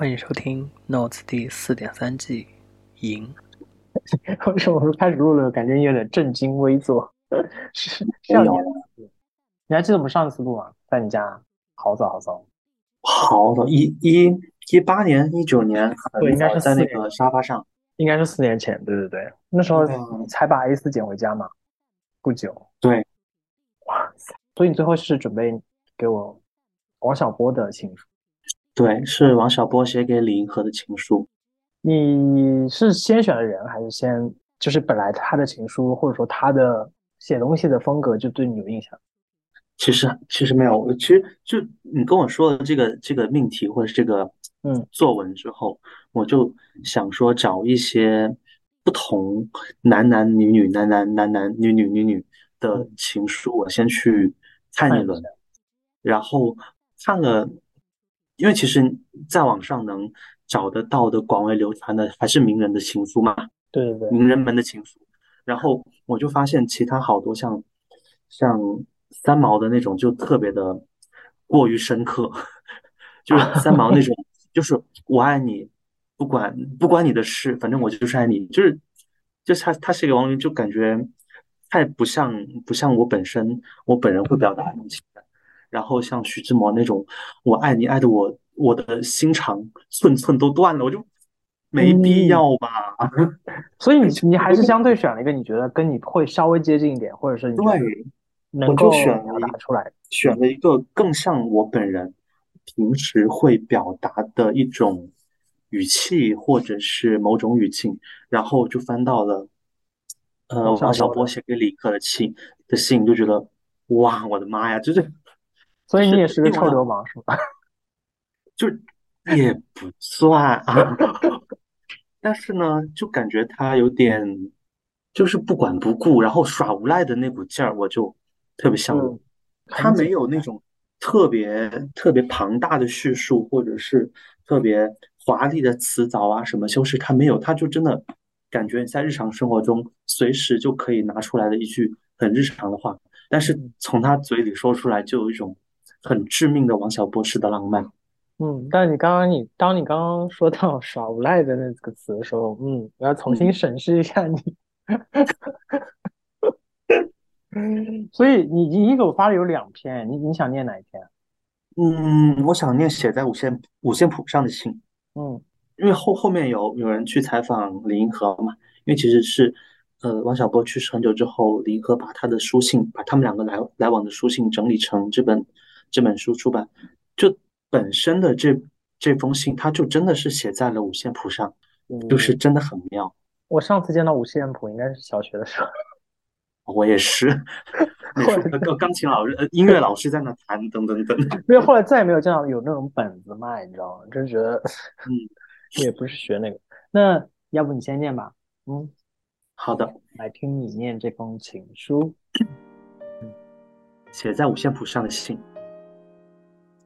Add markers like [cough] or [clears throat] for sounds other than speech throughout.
欢迎收听《Notes》第四点三季，赢。[laughs] 为什么开始录了，感觉有点震惊危坐？[laughs] 是是要你你还记得我们上次录吗？在你家，好早好早，好早，一一一八年、一九年，对应该是在那个沙发上。应该是四年前。对对对，那时候嗯才把 A 四捡回家嘛，不久。对，哇塞！所以你最后是准备给我王小波的情书？对，是王小波写给李银河的情书。你是先选的人，还是先就是本来他的情书，或者说他的写东西的风格就对你有印象？其实其实没有，我其实就你跟我说的这个这个命题或者是这个嗯作文之后，我就想说找一些不同男男女女男男男男女女女女的嗯情书，我先去看一轮，然后看了，因为其实在网上能找得到的广为流传的还是名人的情书嘛，对对对，名人们的情书，然后我就发现其他好多像像三毛的那种就特别的过于深刻，[laughs] 就是三毛那种，[laughs] 就是我爱你，不管不关你的事，反正我就是爱你，就是就是他他是一个网友，就感觉太不像不像我本身我本人会表达的那种情感。然后像徐志摩那种，我爱你爱的我我的心肠寸寸都断了，我就没必要吧。[laughs] 所以你 [laughs] 你还是相对选了一个你觉得跟你会稍微接近一点，或者是你对，能我就够选了表达出来。选了一个更像我本人平时会表达的一种语气，或者是某种语境，然后就翻到了呃王小波写给李克的信的信，就觉得哇，我的妈呀，就是所以你也是个臭流氓是吧？就也不算啊，[laughs] 但是呢，就感觉他有点就是不管不顾，然后耍无赖的那股劲儿，我就特别向往。嗯，他没有那种特别特别庞大的叙述，或者是特别华丽的词藻啊，什么修饰，他没有，他就真的感觉在日常生活中随时就可以拿出来的一句很日常的话，但是从他嘴里说出来，就有一种很致命的王小波式的浪漫。嗯，但你刚刚你当你刚刚说到耍无赖的那个词的时候，嗯，我要重新审视一下你。[laughs] 所以你你你给我发了有两篇，你你想念哪一篇？嗯，我想念写在五线五线谱上的信。嗯因为后后面有有人去采访李银河嘛，因为其实是，呃，王小波去世很久之后，李银河把他的书信，把他们两个来来往的书信整理成这本这本书出版，就本身的这这封信，它就真的是写在了五线谱上，就是嗯，真的很妙。我上次见到五线谱应该是小学的时候。我也是，[laughs] 美术呃钢钢琴老师、呃音乐老师在那弹，等等等。因为 [laughs] 后来再也没有见到有那种本子卖，你知道吗？就是觉得，嗯，[laughs] 也不是学那个。那要不你先念吧，嗯，好的，来听你念这封情书。嗯写在五线谱上的信。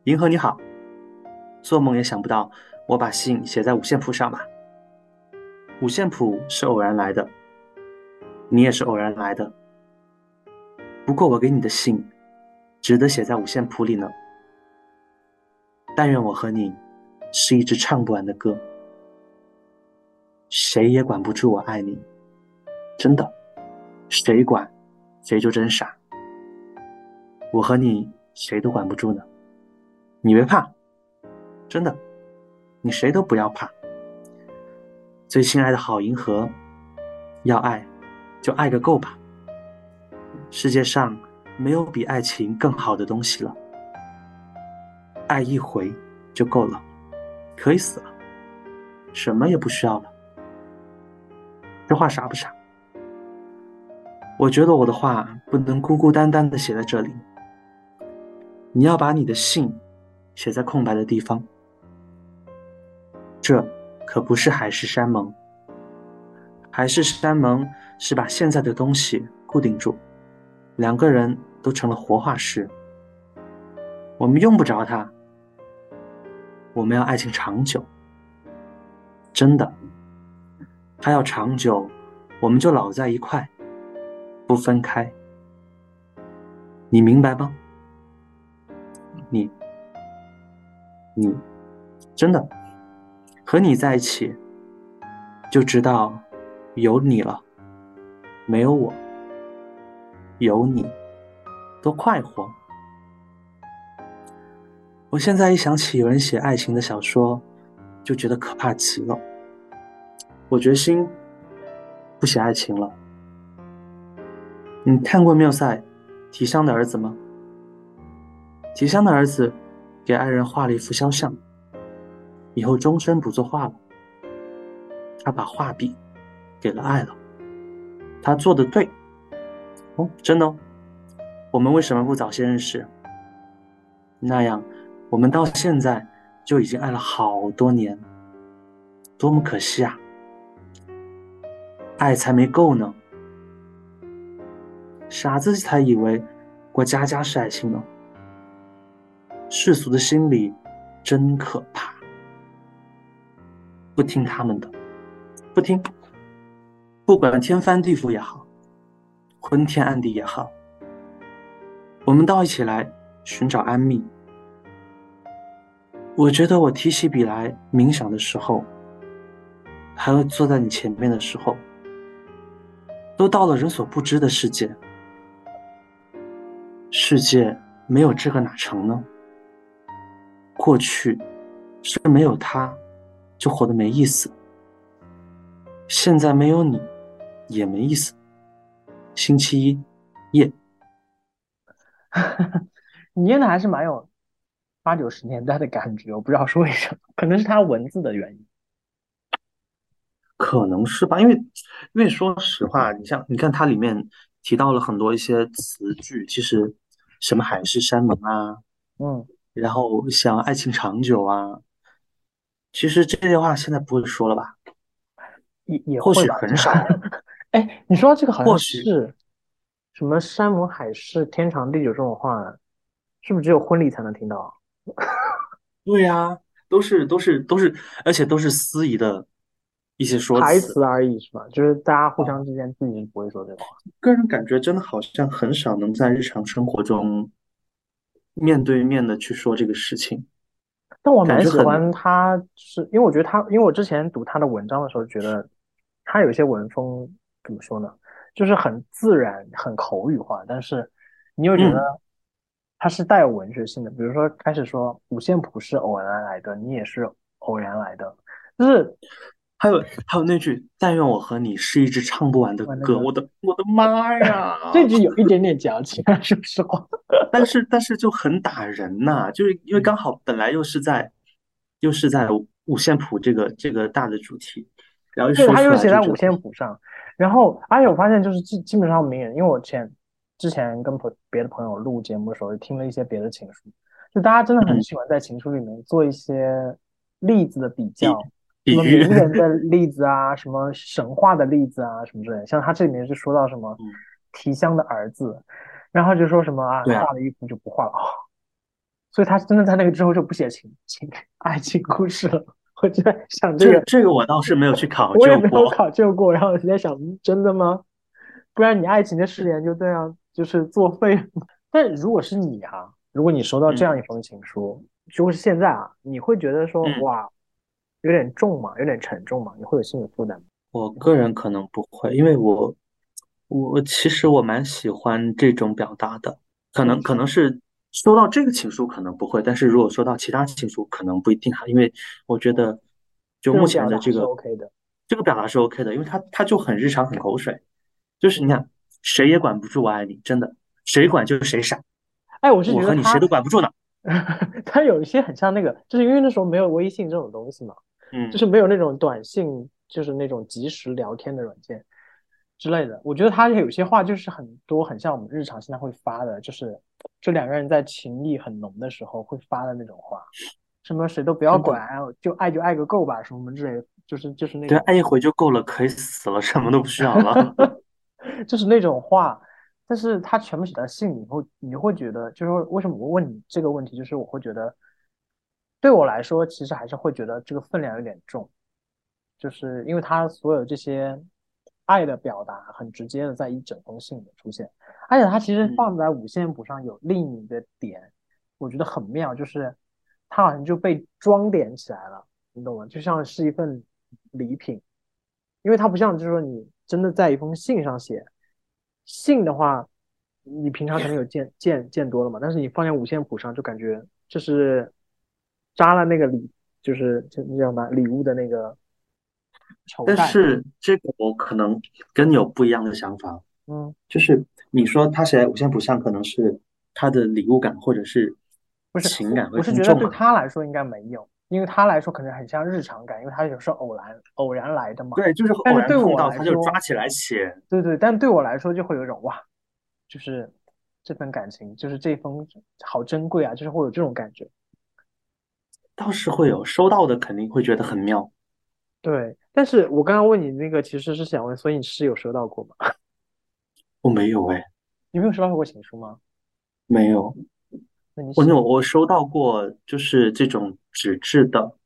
银河你好，做梦也想不到我把信写在五线谱上吧。五线谱是偶然来的，你也是偶然来的。不过我给你的信，值得写在五线谱里呢。但愿我和你是一支唱不完的歌，谁也管不住我爱你，真的，谁管，谁就真傻。我和你谁都管不住呢，你别怕，真的，你谁都不要怕。最亲爱的好银河，要爱就爱个够吧。世界上没有比爱情更好的东西了，爱一回就够了，可以死了，什么也不需要了。这话傻不傻？我觉得我的话不能孤孤单单的写在这里。你要把你的信写在空白的地方。这可不是海誓山盟。海誓山盟是把现在的东西固定住，两个人都成了活化石。我们用不着它。我们要爱情长久，真的。它要长久，我们就老在一块，不分开。你明白吗？你，真的，和你在一起，就知道有你了，没有我，有你，多快活。我现在一想起有人写爱情的小说，就觉得可怕极了。我决心不写爱情了。你看过缪塞《提香的儿子》吗？提香的儿子给爱人画了一幅肖像，以后终身不作画了。他把画笔给了爱了。他做的对。哦，真的哦。我们为什么不早些认识？那样。我们到现在就已经爱了好多年，多么可惜啊！爱才没够呢，傻子才以为过家家是爱情呢。世俗的心理真可怕，不听他们的，不听，不管天翻地覆也好，昏天暗地也好，我们到一起来寻找安谧。我觉得我提起笔来冥想的时候，还有坐在你前面的时候，都到了人所不知的世界。世界没有这个哪成呢？过去是没有他，就活得没意思。现在没有你，也没意思。星期一夜，[laughs] 你念的还是蛮有。八九十年代的感觉，我不知道是为什么，可能是他文字的原因，可能是吧。因为，因为说实话，你像你看它里面提到了很多一些词句，其实什么海誓山盟啊，嗯，然后像爱情长久啊，其实这些话现在不会说了吧？也也或许很少。[laughs] 哎，你说这个好像是什么山盟海誓、天长地久这种话，是不是只有婚礼才能听到？[laughs] 对呀，都是都是都是，而且都是司仪的一些说台词而已，是吧？就是大家互相之间自己不会说这话。个人感觉真的好像很少能在日常生活中面对面的去说这个事情。但我蛮喜欢他，是因为我觉得他，因为我之前读他的文章的时候，觉得他有些文风怎么说呢？就是很自然、很口语化，但是你又觉得。他是带有文学性的，比如说开始说五线谱是偶然来的，你也是偶然来的，就是还有还有那句“但愿我和你是一支唱不完的歌”，我的我的妈呀，[laughs] 这句有一点点矫情，说实话，[laughs] 但是但是就很打人呐，就是因为刚好本来又是在又是在五线谱这个这个大的主题，然后对，他又写在五线谱上，然后而且我发现就是基基本上名人，因为我前。之前跟朋别的朋友录节目的时候，听了一些别的情书，就大家真的很喜欢在情书里面做一些例子的比较，什么名人的 [laughs] 例子啊，什么神话的例子啊，什么之类。像他这里面就说到什么提香的儿子，然后就说什么啊，画了一幅就不画了，所以他真的在那个之后就不写情情爱情故事了。我就在想这个，这个我倒是没有去考究过，我也没有考究过。然后我在想，真的吗？不然你爱情的誓言就这样。就是作废。[laughs] 但如果是你啊，如果你收到这样一封情书，就是现在啊，你会觉得说哇，有点重嘛，有点沉重嘛，你会有心理负担吗？我个人可能不会，因为我我其实我蛮喜欢这种表达的。可能可能是收到这个情书可能不会，但是如果收到其他情书可能不一定哈，因为我觉得就目前的这个 OK 的，这个表达是 OK 的，因为它它就很日常很口水，就是你看。谁也管不住我爱你，真的，谁管就是谁傻。哎，我是觉得我和你谁都管不住呢。[laughs] 他有一些很像那个，就是因为那时候没有微信这种东西嘛，嗯，就是没有那种短信，就是那种即时聊天的软件之类的。我觉得他有些话就是很多很像我们日常现在会发的，就是就两个人在情意很浓的时候会发的那种话，什么谁都不要管，就爱就爱个够吧，什么之类，就是就是那对，爱一回就够了，可以死了，什么都不需要了。[laughs] [laughs] 就是那种话，但是他全部写在信里以后，你会觉得，就是为什么我问你这个问题，就是我会觉得，对我来说，其实还是会觉得这个分量有点重，就是因为他所有这些爱的表达很直接的在一整封信里出现，而且他其实放在五线谱上有另一个点，我觉得很妙，就是他好像就被装点起来了，你懂吗？就像是一份礼品，因为它不像就是说你真的在一封信上写，信的话，你平常可能有见见见多了嘛，但是你放在五线谱上，就感觉就是扎了那个礼，就是就那叫什么礼物的那个绸带。但是这个我可能跟你有不一样的想法，嗯，就是你说他写在五线谱上，可能是他的礼物感或者是不是情感会我是。觉得对他来说应该没有，因为他来说可能很像日常感，因为他有时候偶然偶然来的嘛。对，就是但是对偶然碰到他就抓起来写，对对，但对我来说就会有一种哇，就是这份感情，就是这封好珍贵啊，就是会有这种感觉。倒是会有收到的肯定会觉得很妙。对，但是我刚刚问你那个其实是想问，所以你是有收到过吗？[laughs] 我没有哎，你没有收到过情书吗？没有，那你我有我收到过就是这种纸质的，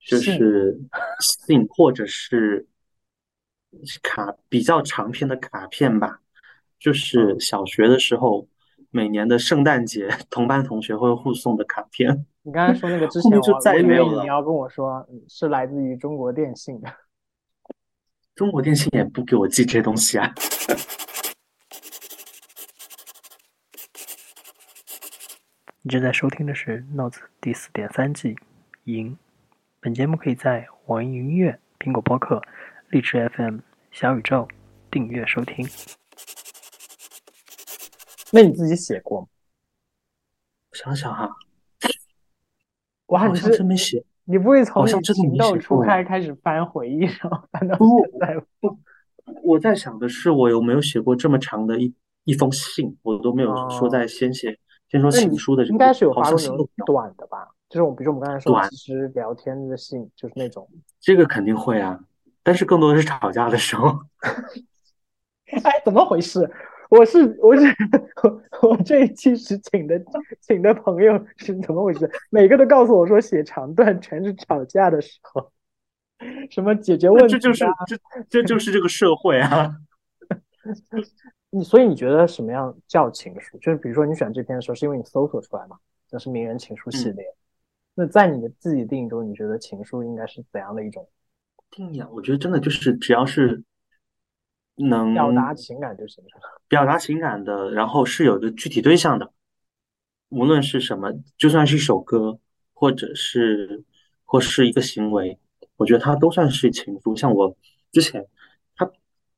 就是信或者是卡比较长篇的卡片吧，就是小学的时候每年的圣诞节 [laughs] 同班同学会互送的卡片。你刚才说那个之前我再也没有你要跟我说嗯是来自于中国电信的。中国电信也不给我寄这些东西啊。你正在收听的是《Notes》第四点三季《赢》。本节目可以在网易云音乐、苹果播客、荔枝 FM、小宇宙订阅收听。那你自己写过吗？我想想哈，我，好像真没写。你不会从情窦初开开始翻回忆，然后翻到不现在吗？我在想的是，我有没有写过这么长的一一封信，我都没有说在先写先说情书的这个应该是有发过信。短的吧？就是我，比如说我们刚才说，短其实聊天的信就是那种，[laughs] 这个肯定会啊，但是更多的是吵架的时候。[laughs] 哎，怎么回事？我是我是我 [laughs] 我这一期是请的请的朋友是怎么回事？每个都告诉我说写长段全是吵架的时候，什么解决问题这就是啊这这就是这个社会啊。[laughs] 你所以你觉得什么样叫情书？就是比如说你选这篇的时候，是因为你搜索出来嘛？就是名人情书系嗯列。那在你的自己定义中，你觉得情书应该是怎样的一种定义啊，我觉得真的就是只要是能表达情感就行了？[laughs] 表达情感的，然后是有一个具体对象的，无论是什么，就算是一首歌，或者是或是一个行为，我觉得它都算是情书。像我之前，他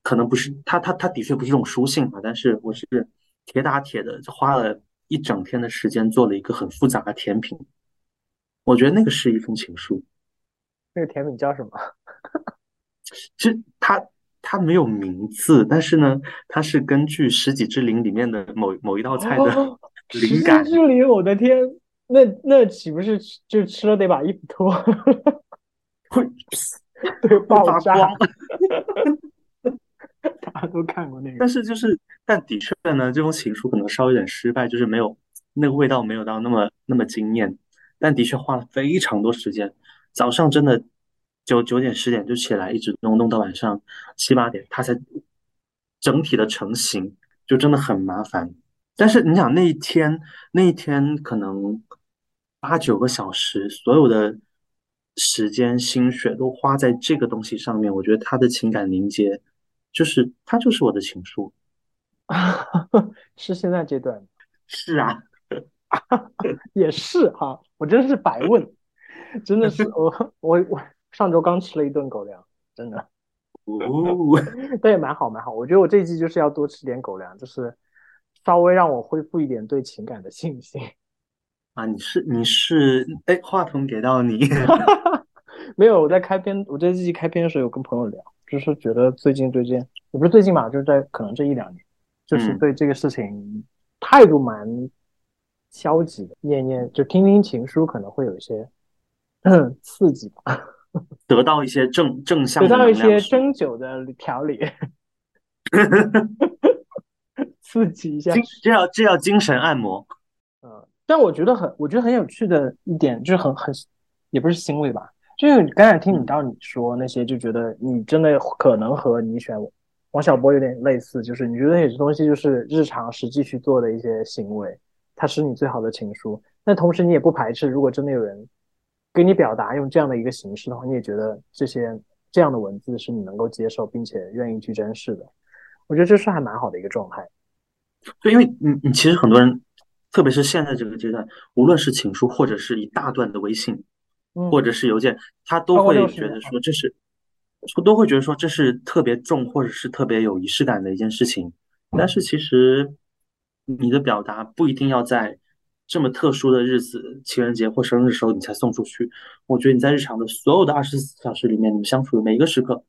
可能不是他他他的确不是一种书信嘛，但是我是铁打铁的花了一整天的时间做了一个很复杂的甜品，我觉得那个是一封情书。那个甜品叫什么？[laughs] 其实它它没有名字，但是呢，它是根据《十几之灵》里面的某某一道菜的哦灵感十之灵，我的天，那那岂不是就吃了得把衣服脱？[laughs] 会对，爆炸！光。[laughs] 大家都看过那个但。是就是，但的确呢，这种情书可能稍微有点失败，就是没有那个味道没有到那么那么惊艳，但的确花了非常多时间，早上真的九九点十点就起来，一直弄弄到晚上七八点，它才整体的成型，就真的很麻烦。但是你想那一天那一天可能八九个小时，所有的时间心血都花在这个东西上面，我觉得他的情感凝结，就是他就是我的情书。[laughs] 是现在这段是啊，[laughs] 也是哈，我真是白问，真的是 [laughs] 我我我上周刚吃了一顿狗粮，真的，哦，[laughs] 但也蛮好蛮好。我觉得我这一季就是要多吃点狗粮，就是稍微让我恢复一点对情感的信心。[laughs] 啊，你是你是，哎，话筒给到你，[laughs] 没有，我在开篇，我这季开篇的时候有跟朋友聊，就是觉得最近最近，也不是最近吧，就是在可能这一两年，就是嗯。对这个事情态度蛮消极的，念念就听听情书可能会有一些嗯 [clears throat] 刺激吧，[laughs] 得到一些正正向的得到一些针灸 [laughs] 的调理，刺激一下。这要这要精神按摩，嗯，但我觉得很，我觉得很有趣的一点就是很很，也不是欣慰吧，就是刚才听你嗯到你说那些，就觉得你真的可能和你选王小波有点类似，就是你觉得有些东西就是日常实际去做的一些行为，它是你最好的情书。但同时你也不排斥，如果真的有人给你表达用这样的一个形式的话，你也觉得这些这样的文字是你能够接受并且愿意去珍视的。我觉得这是还蛮好的一个状态。对，因为你你其实很多人，特别是现在这个阶段，无论是情书或者是一大段的微信，或者是邮件，他都会觉得说这是，都会觉得说这是特别重或者是特别有仪式感的一件事情。但是其实你的表达不一定要在这么特殊的日子，情人节或生日的时候你才送出去。我觉得你在日常的所有的二十四小时里面，你们相处的每一个时刻，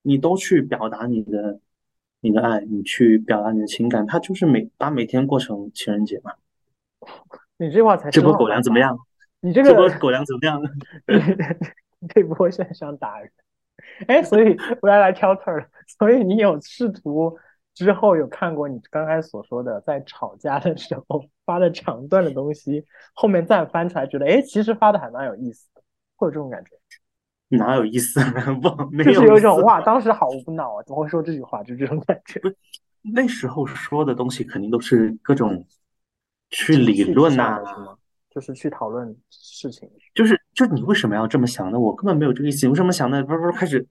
你都去表达你的。你的爱，你去表达你的情感，他就是每把每天过成情人节嘛。[laughs] 你这话才这波狗粮怎么样？[laughs] 你这个这波狗粮怎么样？这波现在想打人。[laughs] 哎，所以我要来挑刺儿。所以你有试图之后有看过你刚才所说的在吵架的时候 [laughs] 发的长段的东西，后面再翻出来，觉得哎，其实发的还蛮有意思的，会有这种感觉。哪有意思？[laughs] 不，没有。就是有一种哇，当时好无脑啊，怎么会说这句话？就这种感觉。那时候说的东西肯定都是各种去理论呐，什么，就是去讨论事情。就是，就你为什么要这么想呢？我根本没有这个意思。为什么想呢？不是不是，开始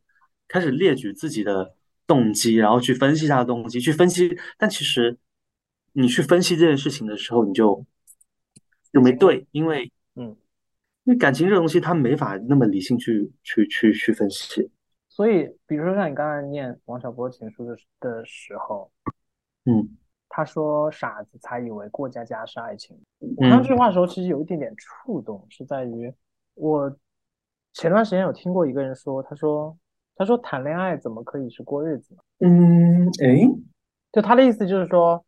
开始列举自己的动机，然后去分析他的动机，去分析。但其实你去分析这件事情的时候，你就就没对，因为嗯。因为感情这东西，它没法那么理性去去去去分析。所以，比如说像你刚才念王小波情书的的时候，嗯，他说“傻子才以为过家家是爱情”。我看这句话的时候，其实有一点点触动，是在于我前段时间有听过一个人说，他说他说谈恋爱怎么可以是过日子呢？嗯，哎，就他的意思就是说，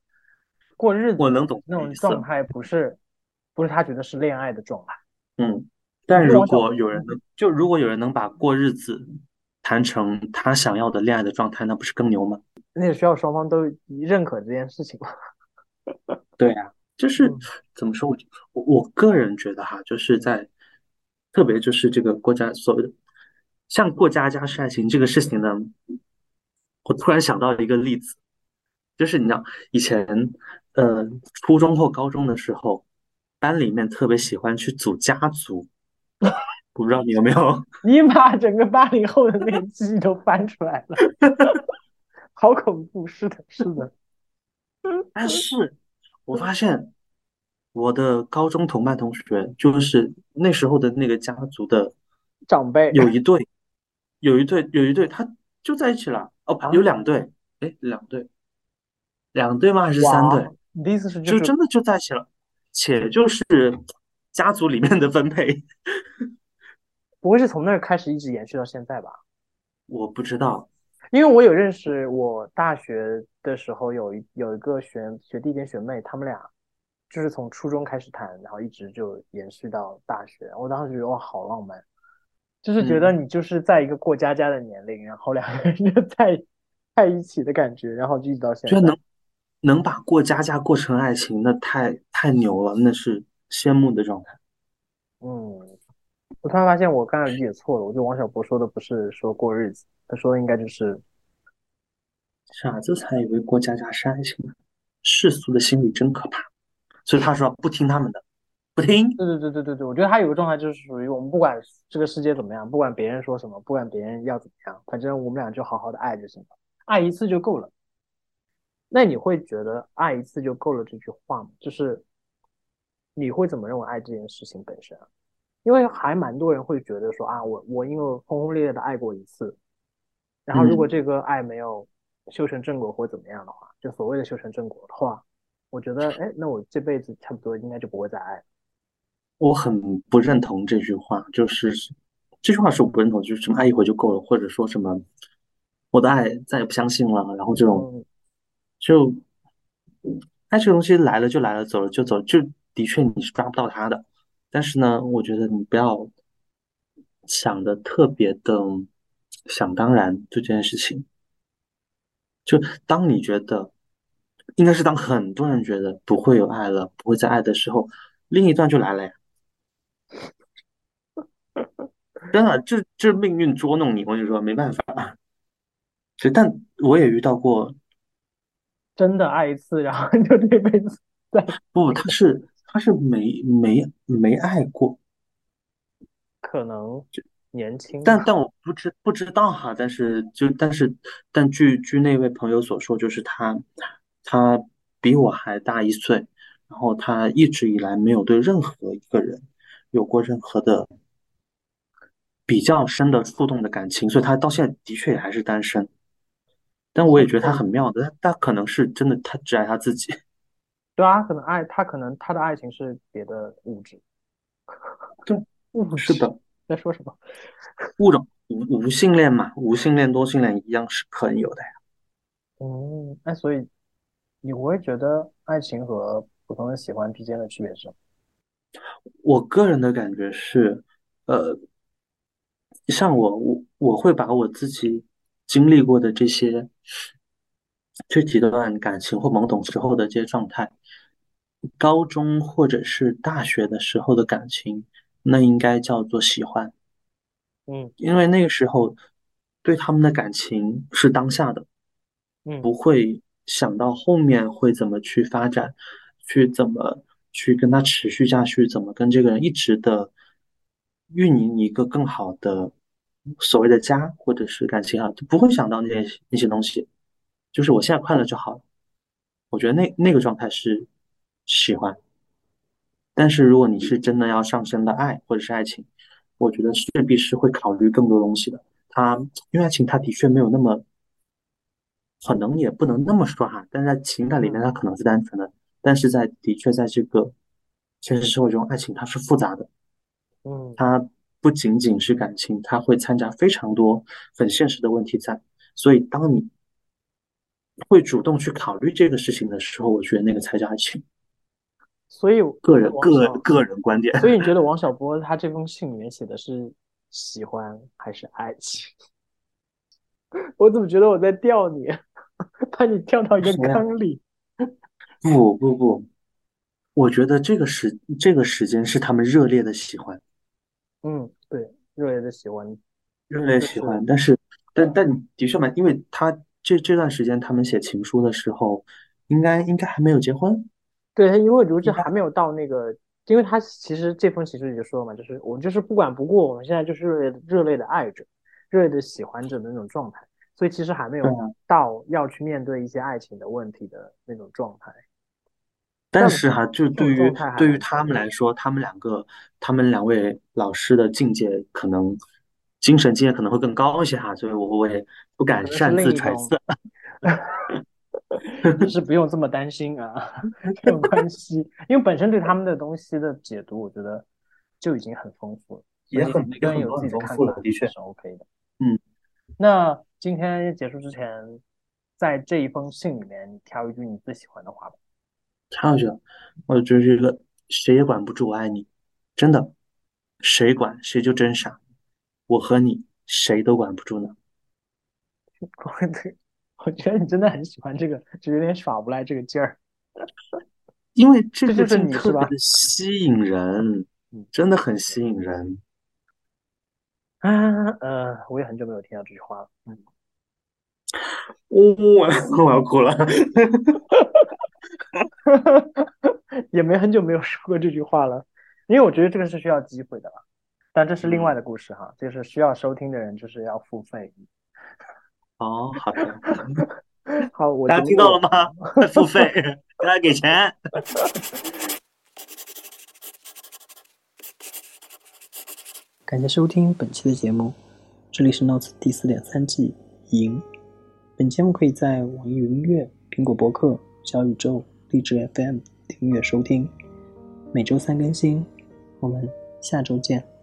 过日子我能懂那种状态，不是不是他觉得是恋爱的状态。嗯，但如果有人能，就如果有人能把过日子谈成他想要的恋爱的状态，那不是更牛吗？那也需要双方都认可这件事情吗？[laughs] 对呀，就是怎么说？我我我个人觉得哈，就是在特别就是这个国家所谓的像过家家是爱情这个事情呢，我突然想到一个例子，就是你知道以前呃初中或高中的时候。班里面特别喜欢去组家族，[laughs] 不知道你有没有？[laughs] 你把整个八零后的那个记忆都翻出来了，[laughs] 好恐怖！是的，是的。但是，我发现我的高中同班同学，就是那时候的那个家族的长辈，有一对，有一对，有一对，他就在一起了。哦，有两对，哎，两对，两对吗？还是三对？你的意思是就真的就在一起了？且就是家族里面的分配，[laughs] 不会是从那儿开始一直延续到现在吧？我不知道，因为我有认识，我大学的时候有一有一个学学弟跟学妹，他们俩就是从初中开始谈，然后一直就延续到大学。我当时觉得哇，好浪漫，就是觉得你就是在一个过家家的年龄，然后两个人就在在一起的感觉，然后就一直到现在。能能把过家家过成爱情，那太太牛了，那是羡慕的状态。嗯，我突然发现我刚才理解错了，我觉得王小波说的不是说过日子，他说的应该就是傻子才以为过家家是爱情呢。世俗的心理真可怕，所以他说不听他们的，不听。对对对对对对，我觉得他有个状态就是属于我们不管这个世界怎么样，不管别人说什么，不管别人要怎么样，反正我们俩就好好的爱就行了，爱一次就够了。那你会觉得爱一次就够了这句话吗？就是你会怎么认为爱这件事情本身？因为还蛮多人会觉得说啊，我我因为轰轰烈烈的爱过一次，然后如果这个爱没有修成正果或怎么样的话，就所谓的修成正果的话，我觉得哎，那我这辈子差不多应该就不会再爱。我很不认同这句话，就是这句话是我不认同，就是什么爱一回就够了，或者说什么我的爱再也不相信了，然后这种。就爱这个东西来了就来了，走了就走，就的确你是抓不到它的。但是呢，我觉得你不要想的特别的想当然这件事情。就当你觉得应该是当很多人觉得不会有爱了，不会再爱的时候，另一段就来了呀。真的，这这命运捉弄你，我跟你说没办法。实，但我也遇到过。真的爱一次，然后 [laughs] 就这辈子再不，他是他是没没没爱过，可能年轻，但但我不知不知道哈，但是就但是但据据那位朋友所说，就是他他比我还大一岁，然后他一直以来没有对任何一个人有过任何的比较深的触动的感情，所以他到现在的确也还是单身。但我也觉得他很妙的，他他可能是真的，他只爱他自己。[laughs] 对啊，可能爱他，可能他的爱情是别的物质。[laughs] 对，物是的。在说什么？物种无无性恋嘛，无性恋多性恋一样是可以有的呀。嗯，那所以你我会觉得爱情和普通的喜欢之间的区别是什么？我个人的感觉是，呃，像我我我会把我自己经历过的这些这几段感情或懵懂时候的这些状态，高中或者是大学的时候的感情。那应该叫做喜欢，嗯，因为那个时候对他们的感情是当下的，嗯，不会想到后面会怎么去发展，去怎么去跟他持续下去，怎么跟这个人一直的运营一个更好的所谓的家或者是感情啊，就不会想到那些那些东西，就是我现在快乐就好了。我觉得那那个状态是喜欢。但是如果你是真的要上升的爱或者是爱情，我觉得势必是会考虑更多东西的。他因为爱情，他的确没有那么，可能也不能那么说哈。但是在情感里面，它可能是单纯的，但是在的确在这个现实社会中，爱情它是复杂的。嗯，它不仅仅是感情，它会掺杂非常多很现实的问题在。所以当你会主动去考虑这个事情的时候，我觉得那个才叫爱情。所以个人个个人观点。所以你觉得王小波他这封信里面写的是喜欢还是爱情？[laughs] 我怎么觉得我在钓你，[laughs] 把你跳到一个坑里？不不不，我觉得这个时这个时间是他们热烈的喜欢。嗯，对，热烈的喜欢，热烈喜欢。但是，但但的确嘛，因为他这这段时间他们写情书的时候，应该应该还没有结婚。对他，因为如今还没有到那个，因为他其实这封情书里就说了嘛，就是我就是不管不顾，我们现在就是热烈热烈的爱着，热烈的喜欢着的那种状态，所以其实还没有到要去面对一些爱情的问题的那种状态。但是哈，就对于对于他们来说，他们两个，他们两位老师的境界可能精神境界可能会更高一些哈，所以我我也不敢擅自揣测。[laughs] 就是不用这么担心啊，[laughs] 没有关系，因为本身对他们的东西的解读，我觉得就已经很丰富了，也很每个人有自己的看法，的确是 OK 的。嗯，那今天结束之前，在这一封信里面挑一句你最喜欢的话吧。挑一句，我觉得一个谁也管不住我爱你，真的，谁管谁就真傻，我和你谁都管不住呢。[laughs] 对。我觉得你真的很喜欢这个，就有点耍无赖这个劲儿，因为这就是你是吧？吸引人，[laughs] 真的很吸引人。啊，呃，我也很久没有听到这句话了。嗯，我我要哭了，[laughs] [laughs] 也没很久没有说过这句话了，因为我觉得这个是需要机会的了。但这是另外的故事哈，就是需要收听的人就是要付费。哦，好的，[laughs] 好，我大家听到了吗？付费，大家给钱。感谢收听本期的节目，这里是 Notes 第四点三季赢。本节目可以在网易云音乐、苹果播客、小宇宙、荔枝 FM 订阅收听，每周三更新。我们下周见。